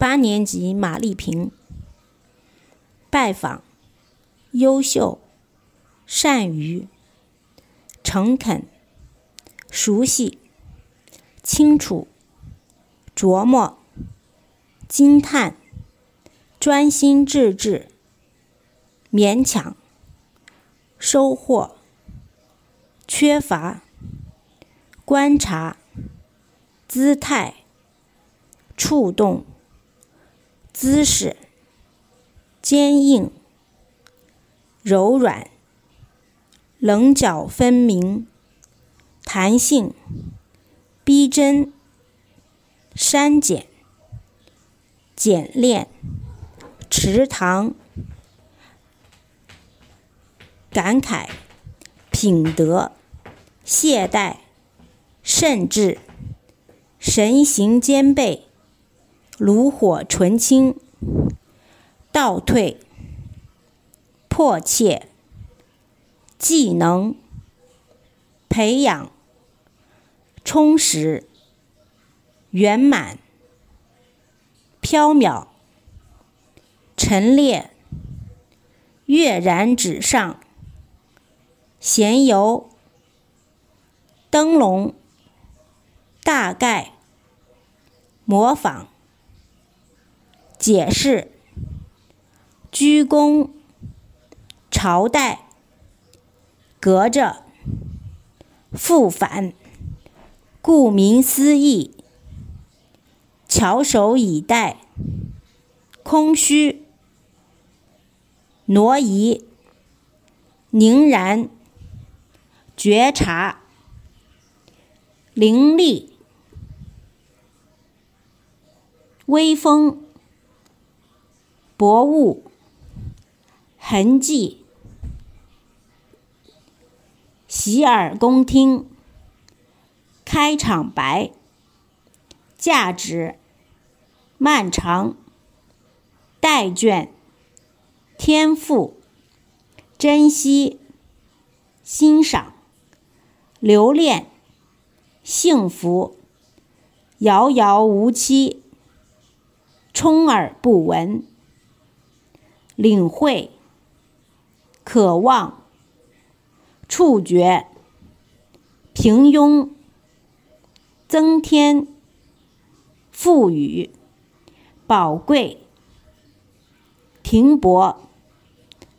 八年级马丽萍。拜访，优秀，善于，诚恳，熟悉，清楚，琢磨，惊叹，专心致志，勉强，收获，缺乏，观察，姿态，触动，姿势，坚硬，柔软，棱角分明，弹性，逼真，删减，简练，池塘，感慨，品德，懈怠，甚至，神形兼备，炉火纯青，倒退，迫切，技能，培养，充实，圆满，缥缈，陈列，跃然纸上，闲游，灯笼，大概，模仿，解释，鞠躬，朝代，隔着，复返，顾名思义，翘首以待，空虚，挪移，凝然，觉察，凌厉，微风，薄雾，痕迹，洗耳恭听，开场白，价值，漫长，待卷，天赋，珍惜，欣赏，留恋，幸福，遥遥无期，充耳不闻，领会，渴望，触觉，平庸，增添，赋予，宝贵，停泊，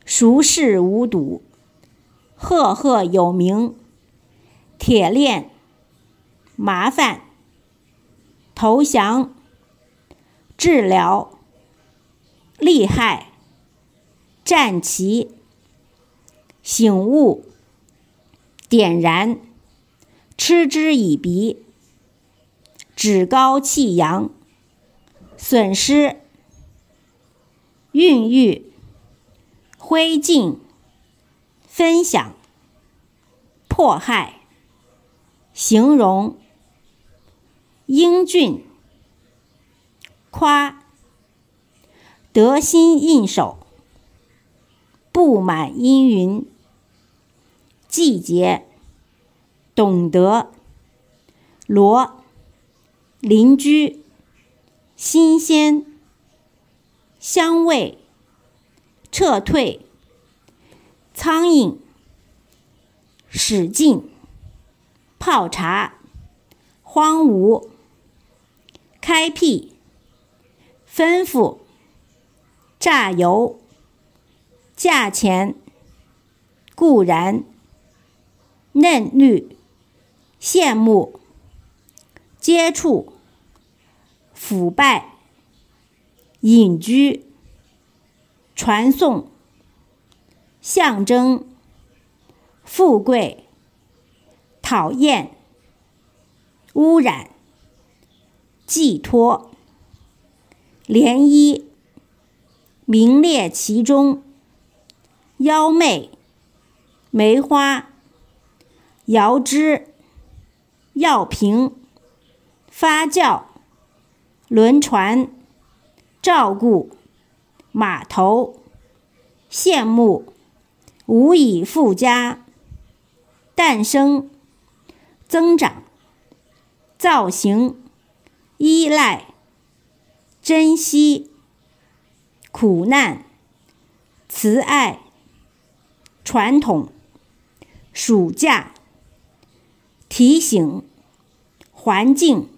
熟视无睹，赫赫有名，铁链，麻烦，投降，治疗，厉害，战旗，醒悟，点燃，嗤之以鼻，趾高气扬，损失，孕育，灰烬，分享，迫害，形容，英俊，夸，得心应手，布满阴云，季节，懂得，罗，邻居，新鲜，香味，撤退，苍蝇，使劲，泡茶，荒芜，开辟，吩咐，榨油，价钱，固然，嫩绿，羡慕，接触，腐败，隐居，传送，象征，富贵，讨厌，污染，寄托，涟漪，名列其中，妖媚，梅花，摇枝，药瓶，发酵，轮船，照顾，码头，羡慕，无以复加，诞生，增长，造型，依赖，珍惜、苦难、慈爱、传统、暑假、提醒、环境、